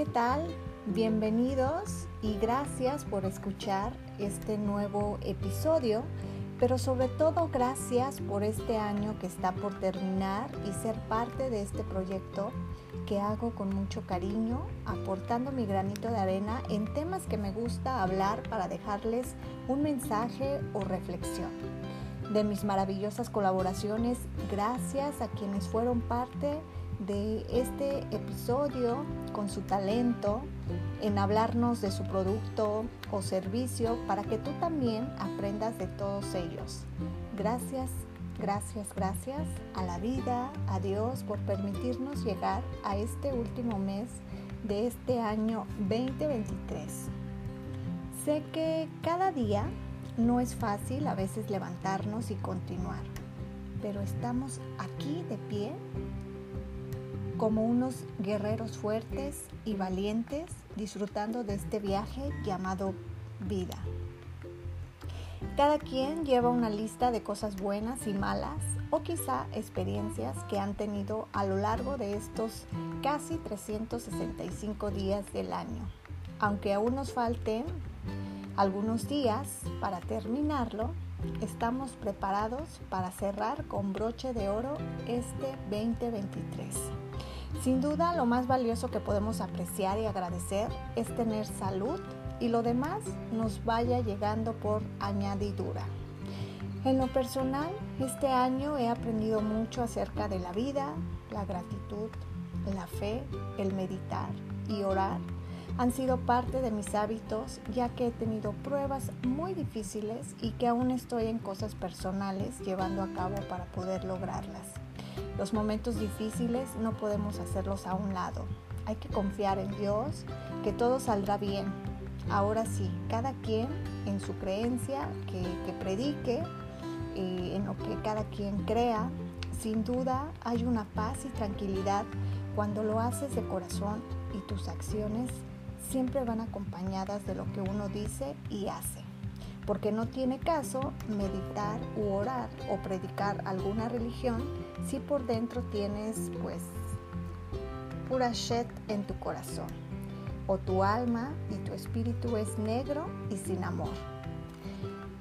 ¿qué tal? Bienvenidos y gracias por escuchar este nuevo episodio, pero sobre todo gracias por este año que está por terminar y ser parte de este proyecto que hago con mucho cariño, aportando mi granito de arena en temas que me gusta hablar para dejarles un mensaje o reflexión. De mis maravillosas colaboraciones, gracias a quienes fueron parte este episodio con su talento en hablarnos de su producto o servicio para que tú también aprendas de todos ellos. Gracias Gracias, gracias a la vida, a Dios por permitirnos llegar a este último mes de este año 2023. Sé que cada día no es fácil a veces levantarnos y continuar, pero estamos aquí de pie como unos guerreros fuertes y valientes disfrutando de este viaje llamado vida. Cada quien lleva una lista de cosas buenas y malas o quizá experiencias que han tenido a lo largo de estos casi 365 días del año. Aunque aún nos falten algunos días para terminarlo, estamos preparados para cerrar con broche de oro este 2023. Sin duda, lo más valioso que podemos apreciar y agradecer es tener salud y lo demás nos vaya llegando por añadidura. En lo personal, este año he aprendido mucho acerca de la vida, la gratitud, la fe, el meditar y orar. Han sido parte de mis hábitos ya que he tenido pruebas muy difíciles y que aún estoy en cosas personales llevando a cabo para poder lograrlas. Los momentos difíciles no podemos hacerlos a un lado. Hay que confiar en Dios, que todo saldrá bien, Ahora sí, cada quien en su creencia que, predique, eh, en lo que cada quien crea, sin duda hay una paz y tranquilidad cuando lo haces de corazón y tus acciones siempre van acompañadas de lo que uno dice y hace. Porque no tiene caso meditar u orar o predicar alguna religión si por dentro tienes pues pura shit en tu corazón o tu alma y tu espíritu es negro y sin amor.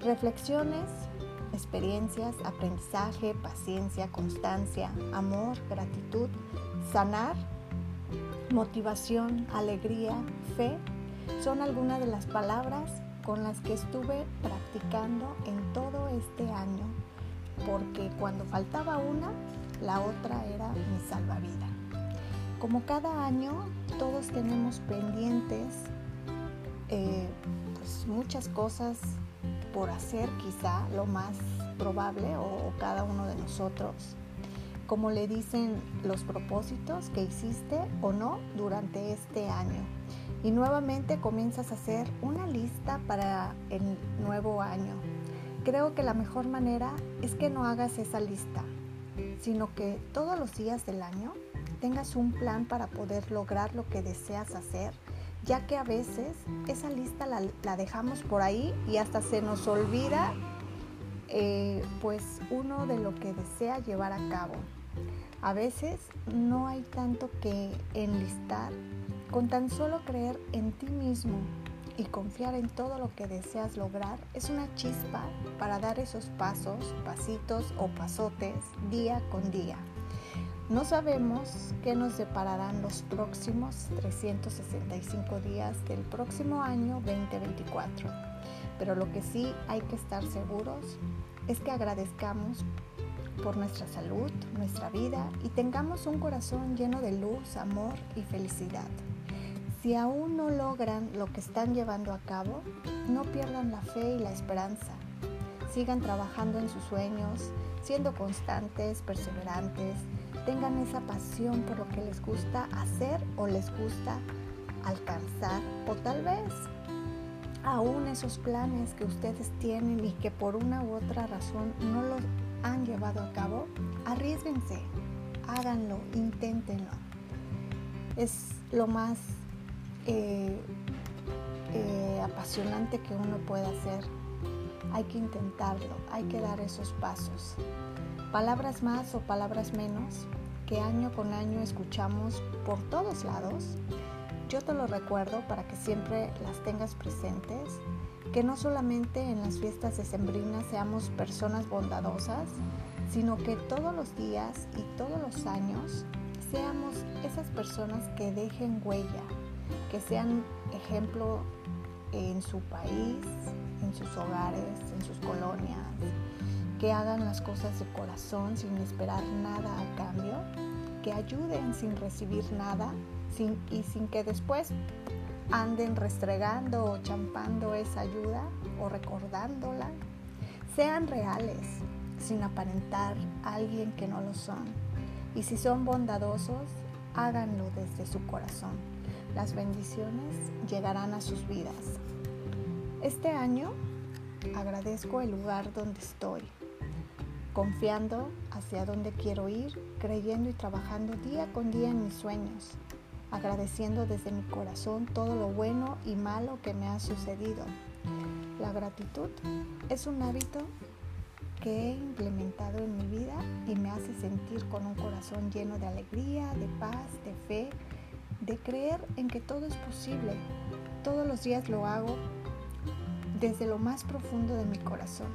Reflexiones, experiencias, aprendizaje, paciencia, constancia, amor, gratitud, sanar, motivación, alegría, fe, son algunas de las palabras con las que estuve practicando en todo este año, porque cuando faltaba una, la otra era mi salvavidas. Como cada año, todos tenemos pendientes eh, pues muchas cosas por hacer, quizá lo más probable, o, cada uno de nosotros. Como le dicen los propósitos que hiciste o no durante este año. Y nuevamente comienzas a hacer una lista para el nuevo año. Creo que la mejor manera es que no hagas esa lista, sino que todos los días del año tengas un plan para poder lograr lo que deseas hacer, ya que a veces esa lista la, dejamos por ahí y hasta se nos olvida eh, pues uno de lo que desea llevar a cabo. A veces no hay tanto que enlistar, con tan solo creer en ti mismo y confiar en todo lo que deseas lograr es una chispa para dar esos pasos, pasitos o pasotes día con día. No sabemos qué nos depararán los próximos 365 días del próximo año 2024, pero lo que sí hay que estar seguros es que agradezcamos por nuestra salud, nuestra vida y tengamos un corazón lleno de luz, amor y felicidad. Si aún no logran lo que están llevando a cabo, no pierdan la fe y la esperanza. Sigan trabajando en sus sueños, siendo constantes, perseverantes, tengan esa pasión por lo que les gusta hacer o les gusta alcanzar o tal vez aún esos planes que ustedes tienen y que por una u otra razón no los han llevado a cabo, arriesguense, háganlo, inténtenlo. Es lo más eh, eh, apasionante que uno puede hacer. Hay que intentarlo, hay que dar esos pasos. Palabras más o palabras menos que año con año escuchamos por todos lados, yo te lo recuerdo para que siempre las tengas presentes, que no solamente en las fiestas decembrinas seamos personas bondadosas, sino que todos los días y todos los años seamos esas personas que dejen huella, que sean ejemplo en su país, en sus hogares, en sus colonias, que hagan las cosas de corazón sin esperar nada a cambio, que ayuden sin recibir nada y sin que después anden restregando o champando esa ayuda o recordándola. Sean reales, sin aparentar a alguien que no lo son. Y si son bondadosos, háganlo desde su corazón. Las bendiciones llegarán a sus vidas. Este año agradezco el lugar donde estoy, confiando hacia dónde quiero ir, creyendo y trabajando día con día en mis sueños, agradeciendo desde mi corazón todo lo bueno y malo que me ha sucedido. La gratitud es un hábito que he implementado en mi vida y me hace sentir con un corazón lleno de alegría, de paz, de fe, de creer en que todo es posible. Todos los días lo hago desde lo más profundo de mi corazón.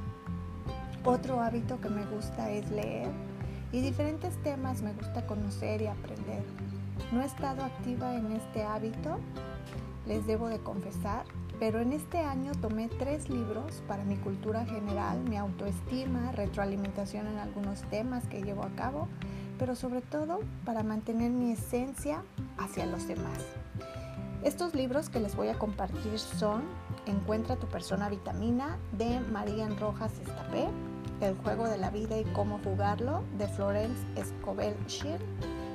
Otro hábito que me gusta es leer y diferentes temas me gusta conocer y aprender. No he estado activa en este hábito, les debo de confesar, pero en este año tomé tres libros para mi cultura general, mi autoestima, retroalimentación en algunos temas que llevo a cabo, pero sobre todo para mantener mi esencia hacia los demás. Estos libros que les voy a compartir son Encuentra tu persona vitamina de Marian Rojas Estapé, El juego de la vida y cómo jugarlo de Florence Escobel Shir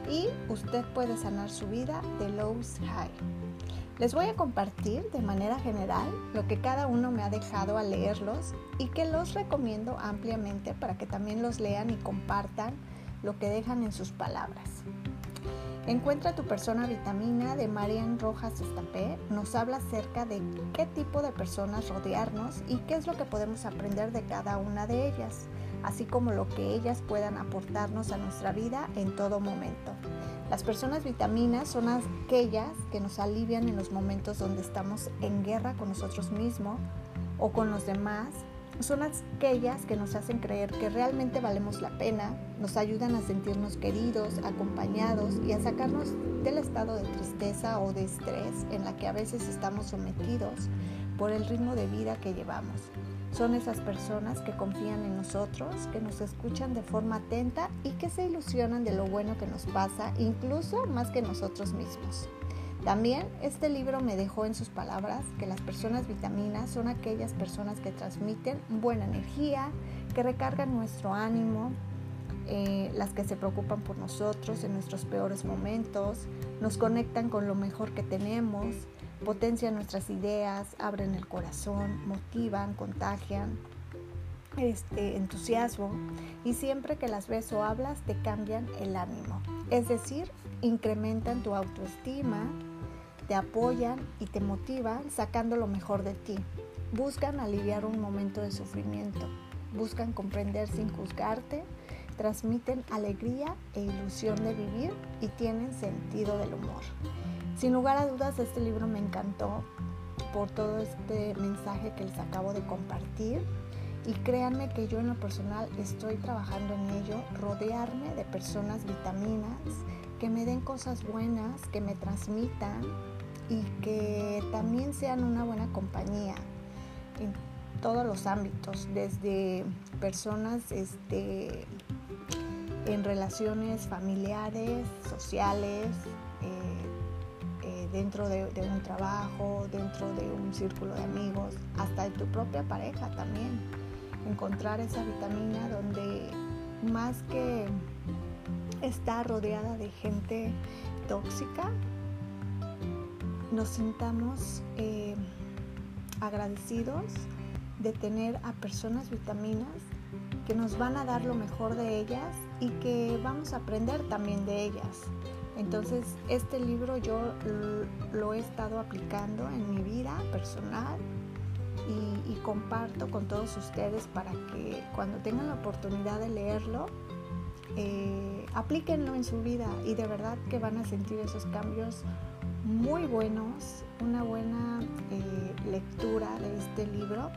y Usted puede sanar su vida de Lowe's High. Les voy a compartir de manera general lo que cada uno me ha dejado al leerlos y que los recomiendo ampliamente para que también los lean y compartan lo que dejan en sus palabras. Encuentra tu persona vitamina de Marian Rojas Estapé nos habla acerca de qué tipo de personas rodearnos y qué es lo que podemos aprender de cada una de ellas, así como lo que ellas puedan aportarnos a nuestra vida en todo momento. Las personas vitaminas son aquellas que nos alivian en los momentos donde estamos en guerra con nosotros mismos o con los demás. Son aquellas que nos hacen creer que realmente valemos la pena, nos ayudan a sentirnos queridos, acompañados y a sacarnos del estado de tristeza o de estrés en la que a veces estamos sometidos por el ritmo de vida que llevamos. Son esas personas que confían en nosotros, que nos escuchan de forma atenta y que se ilusionan de lo bueno que nos pasa, incluso más que nosotros mismos. También este libro me dejó en sus palabras que las personas vitaminas son aquellas personas que transmiten buena energía, que recargan nuestro ánimo, eh, las que se preocupan por nosotros en nuestros peores momentos, nos conectan con lo mejor que tenemos, potencian nuestras ideas, abren el corazón, motivan, contagian este entusiasmo y siempre que las ves o hablas te cambian el ánimo. Es decir, incrementan tu autoestima, te apoyan y te motivan sacando lo mejor de ti. Buscan aliviar un momento de sufrimiento, buscan comprender sin juzgarte, transmiten alegría e ilusión de vivir y tienen sentido del humor. Sin lugar a dudas, este libro me encantó por todo este mensaje que les acabo de compartir. Y créanme que yo en lo personal estoy trabajando en ello, rodearme de personas vitaminas que me den cosas buenas, que me transmitan y que también sean una buena compañía en todos los ámbitos, desde personas este, en relaciones familiares, sociales, dentro de, un trabajo, dentro de un círculo de amigos, hasta de tu propia pareja también. Encontrar esa vitamina donde más que estar rodeada de gente tóxica, nos sintamos eh, agradecidos de tener a personas vitaminas que nos van a dar lo mejor de ellas y que vamos a aprender también de ellas. Entonces, este libro yo lo he estado aplicando en mi vida personal y, comparto con todos ustedes para que cuando tengan la oportunidad de leerlo, eh, aplíquenlo en su vida y de verdad que van a sentir esos cambios muy buenos, una buena eh, lectura de este libro.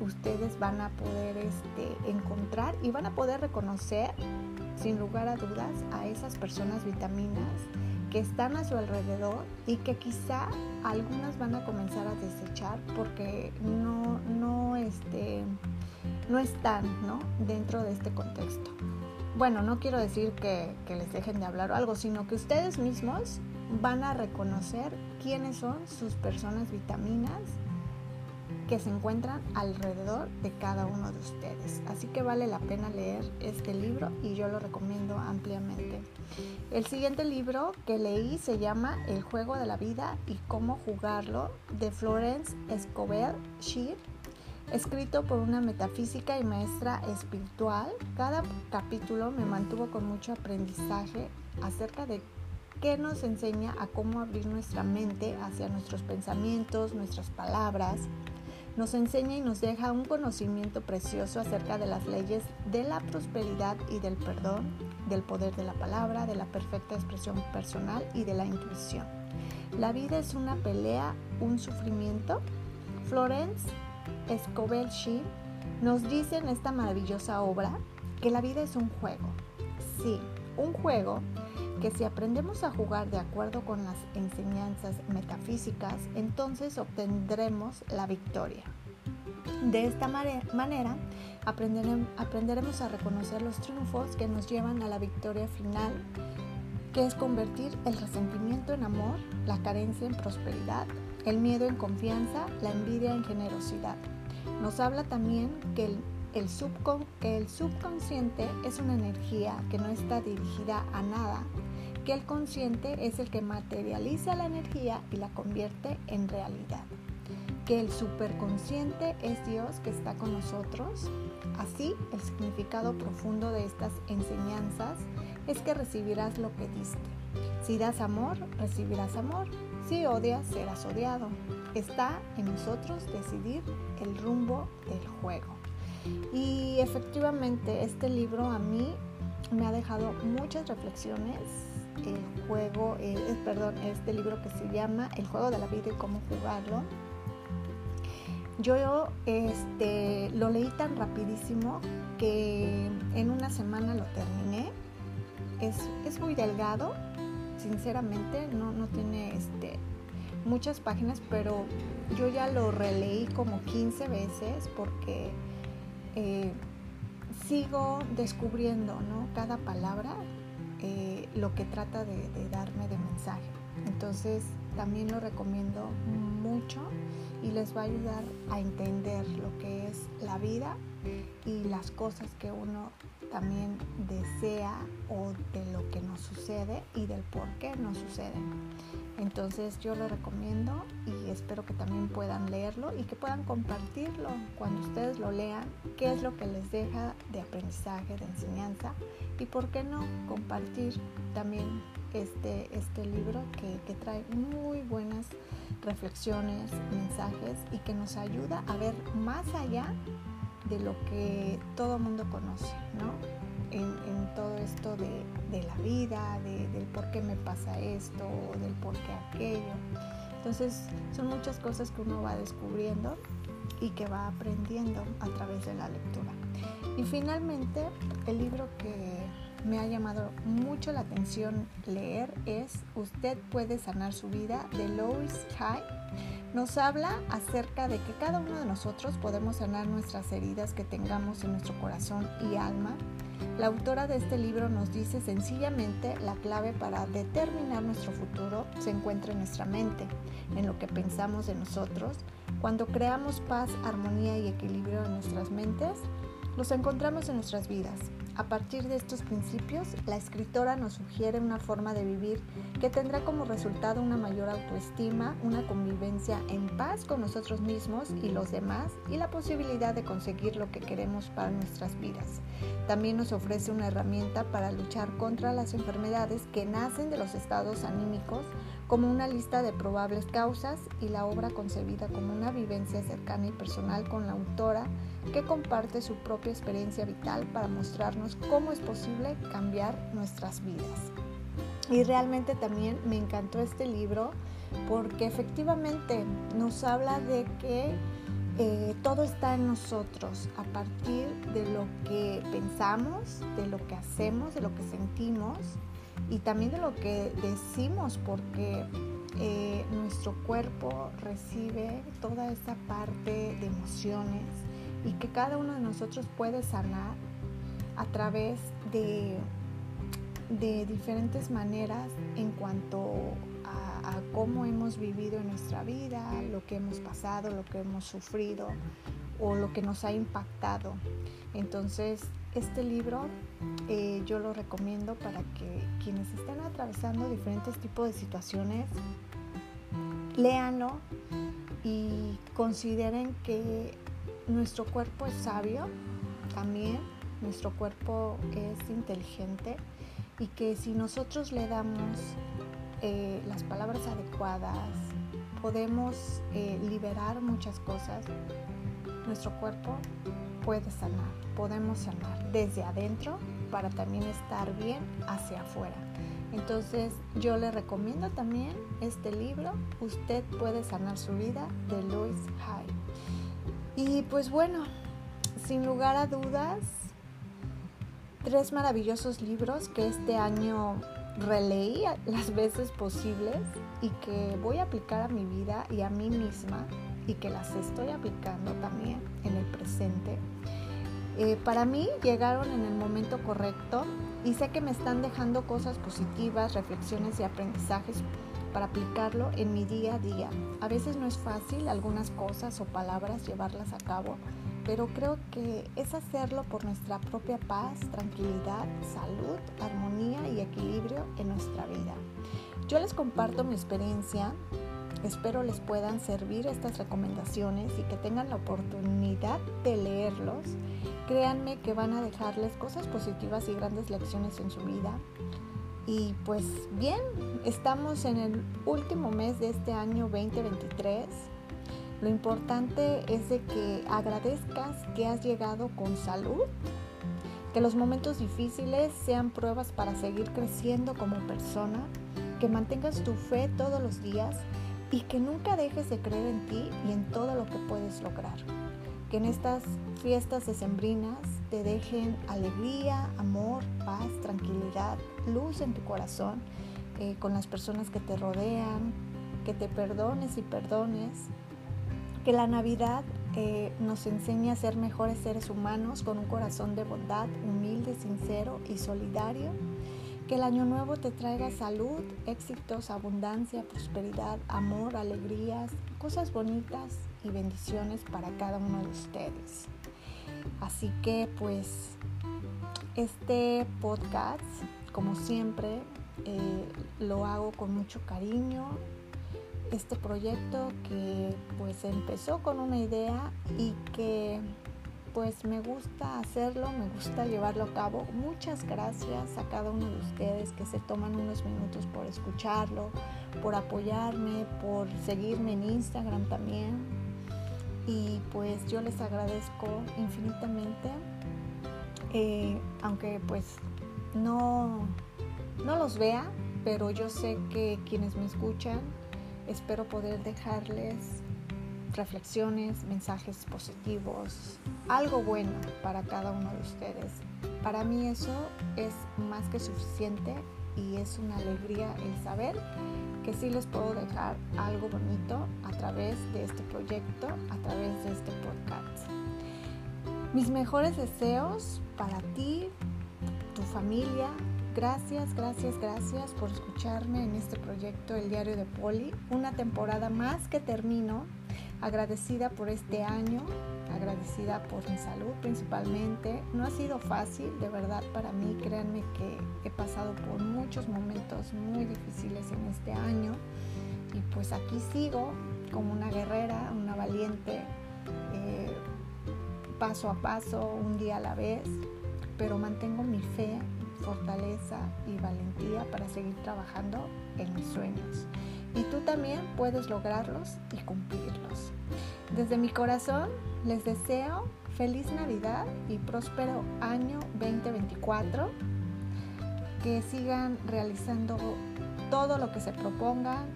Ustedes van a poder este, encontrar y van a poder reconocer, sin lugar a dudas, a esas personas vitaminas que están a su alrededor y que quizá algunas van a comenzar a desechar porque no, no, este, no están ¿no? dentro de este contexto. Bueno, no quiero decir que, que les dejen de hablar o algo, sino que ustedes mismos van a reconocer quiénes son sus personas vitaminas que se encuentran alrededor de cada uno de ustedes. Así que vale la pena leer este libro y yo lo recomiendo ampliamente. El siguiente libro que leí se llama El juego de la vida y cómo jugarlo de Florence Escobar Shear, escrito por una metafísica y maestra espiritual. Cada capítulo me mantuvo con mucho aprendizaje acerca de qué nos enseña a cómo abrir nuestra mente hacia nuestros pensamientos, nuestras palabras, nos enseña y nos deja un conocimiento precioso acerca de las leyes de la prosperidad y del perdón, del poder de la palabra, de la perfecta expresión personal y de la intuición. La vida es una pelea, un sufrimiento. Florence Escobel nos dice en esta maravillosa obra que la vida es un juego. Sí, un juego que si aprendemos a jugar de acuerdo con las enseñanzas metafísicas, entonces obtendremos la victoria. De esta manera aprenderemos a reconocer los triunfos que nos llevan a la victoria final, que es convertir el resentimiento en amor, la carencia en prosperidad, el miedo en confianza, la envidia en generosidad. Nos habla también que el, el, el subconsciente es una energía que no está dirigida a nada, que el consciente es el que materializa la energía y la convierte en realidad. Que el superconsciente es Dios que está con nosotros. Así, el significado profundo de estas enseñanzas es que recibirás lo que diste. Si das amor, recibirás amor. Si odias, serás odiado. Está en nosotros decidir el rumbo del juego. Y efectivamente, este libro a mí me ha dejado muchas reflexiones el juego, eh, perdón, este libro que se llama El juego de la vida y cómo jugarlo. Yo este, lo leí tan rapidísimo que en una semana lo terminé. Es, es muy delgado, sinceramente, no, no tiene este, muchas páginas, pero yo ya lo releí como 15 veces porque eh, sigo descubriendo ¿no? cada palabra eh, lo que trata de, darme de mensaje. Entonces también lo recomiendo mucho y les va a ayudar a entender lo que es la vida y las cosas que uno también desea o de lo que nos sucede y del por qué nos suceden. Entonces yo lo recomiendo y espero que también puedan leerlo y que puedan compartirlo cuando ustedes lo lean, qué es lo que les deja de aprendizaje, de enseñanza y por qué no compartir también este, este libro que, que trae muy buenas reflexiones, mensajes y que nos ayuda a ver más allá de lo que todo mundo conoce, ¿no? En, todo esto de, la vida, del por qué me pasa esto, del por qué aquello. Entonces son muchas cosas que uno va descubriendo y que va aprendiendo a través de la lectura. Y finalmente, el libro que me ha llamado mucho la atención leer es Usted puede sanar su vida de Lois High nos habla acerca de que cada uno de nosotros podemos sanar nuestras heridas que tengamos en nuestro corazón y alma. La autora de este libro nos dice sencillamente la clave para determinar nuestro futuro se encuentra en nuestra mente, en lo que pensamos de nosotros. Cuando creamos paz, armonía y equilibrio en nuestras mentes, los encontramos en nuestras vidas. A partir de estos principios, la escritora nos sugiere una forma de vivir que tendrá como resultado una mayor autoestima, una convivencia en paz con nosotros mismos y los demás y la posibilidad de conseguir lo que queremos para nuestras vidas. También nos ofrece una herramienta para luchar contra las enfermedades que nacen de los estados anímicos como una lista de probables causas y la obra concebida como una vivencia cercana y personal con la autora que comparte su propia experiencia vital para mostrarnos cómo es posible cambiar nuestras vidas. Y realmente también me encantó este libro porque efectivamente nos habla de que eh, todo está en nosotros a partir de lo que pensamos, de lo que hacemos, de lo que sentimos y también de lo que decimos porque eh, nuestro cuerpo recibe toda esa parte de emociones y que cada uno de nosotros puede sanar a través de, de diferentes maneras en cuanto a, a, cómo hemos vivido en nuestra vida, lo que hemos pasado, lo que hemos sufrido o lo que nos ha impactado. Entonces, este libro eh, yo lo recomiendo para que quienes están atravesando diferentes tipos de situaciones, léanlo y consideren que nuestro cuerpo es sabio también, nuestro cuerpo es inteligente y que si nosotros le damos eh, las palabras adecuadas, podemos eh, liberar muchas cosas, nuestro cuerpo puede sanar, podemos sanar desde adentro para también estar bien hacia afuera. Entonces yo le recomiendo también este libro, Usted puede sanar su vida de Louis Hay. Y pues bueno, sin lugar a dudas, tres maravillosos libros que este año releí las veces posibles y que voy a aplicar a mi vida y a mí misma y que las estoy aplicando también en el presente. Eh, para mí llegaron en el momento correcto y sé que me están dejando cosas positivas, reflexiones y aprendizajes para aplicarlo en mi día a día. A veces no es fácil algunas cosas o palabras llevarlas a cabo, pero creo que es hacerlo por nuestra propia paz, tranquilidad, salud, armonía y equilibrio en nuestra vida. Yo les comparto mi experiencia, espero les puedan servir estas recomendaciones y que tengan la oportunidad de leerlos. Créanme que van a dejarles cosas positivas y grandes lecciones en su vida. Y pues bien, estamos en el último mes de este año 2023. Lo importante es de que agradezcas que has llegado con salud, que los momentos difíciles sean pruebas para seguir creciendo como persona, que mantengas tu fe todos los días y que nunca dejes de creer en ti y en todo lo que puedes lograr. Que en estas fiestas decembrinas te dejen alegría, amor, paz, tranquilidad, luz en tu corazón eh, con las personas que te rodean, que te perdones y perdones, que la Navidad eh, nos enseñe a ser mejores seres humanos con un corazón de bondad, humilde, sincero y solidario. Que el año nuevo te traiga salud, éxitos, abundancia, prosperidad, amor, alegrías, cosas bonitas y bendiciones para cada uno de ustedes. Así que pues este podcast, como siempre, eh, lo hago con mucho cariño. Este proyecto que pues empezó con una idea y que pues me gusta hacerlo, me gusta llevarlo a cabo. Muchas gracias a cada uno de ustedes que se toman unos minutos por escucharlo, por apoyarme, por seguirme en Instagram también y pues yo les agradezco infinitamente, eh, aunque pues no, no los vea, pero yo sé que quienes me escuchan, espero poder dejarles reflexiones, mensajes positivos, algo bueno para cada uno de ustedes. Para mí eso es más que suficiente y es una alegría el saber que sí les puedo dejar algo bonito a través de este proyecto, a través de este podcast. Mis mejores deseos para ti, tu familia. Gracias, gracias, gracias por escucharme en este proyecto El Diario de Poli. Una temporada más que termino. Agradecida por este año, agradecida por mi salud principalmente. No ha sido fácil, de verdad, para mí. Créanme que he pasado por muchos momentos muy difíciles en este año. Y pues aquí sigo como una guerrera, una valiente, eh, paso a paso, un día a la vez. Pero mantengo mi fe, fortaleza y valentía para seguir trabajando en mis sueños. Y tú también puedes lograrlos y cumplirlos. Desde mi corazón les deseo feliz Navidad y próspero año 2024. que sigan realizando todo lo que se propongan,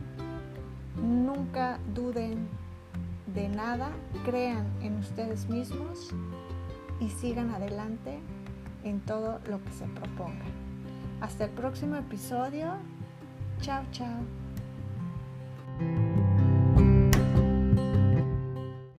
nunca duden de nada, crean en ustedes mismos y sigan adelante en todo lo que se propongan. Hasta el próximo episodio. Chao, chao. Thank you.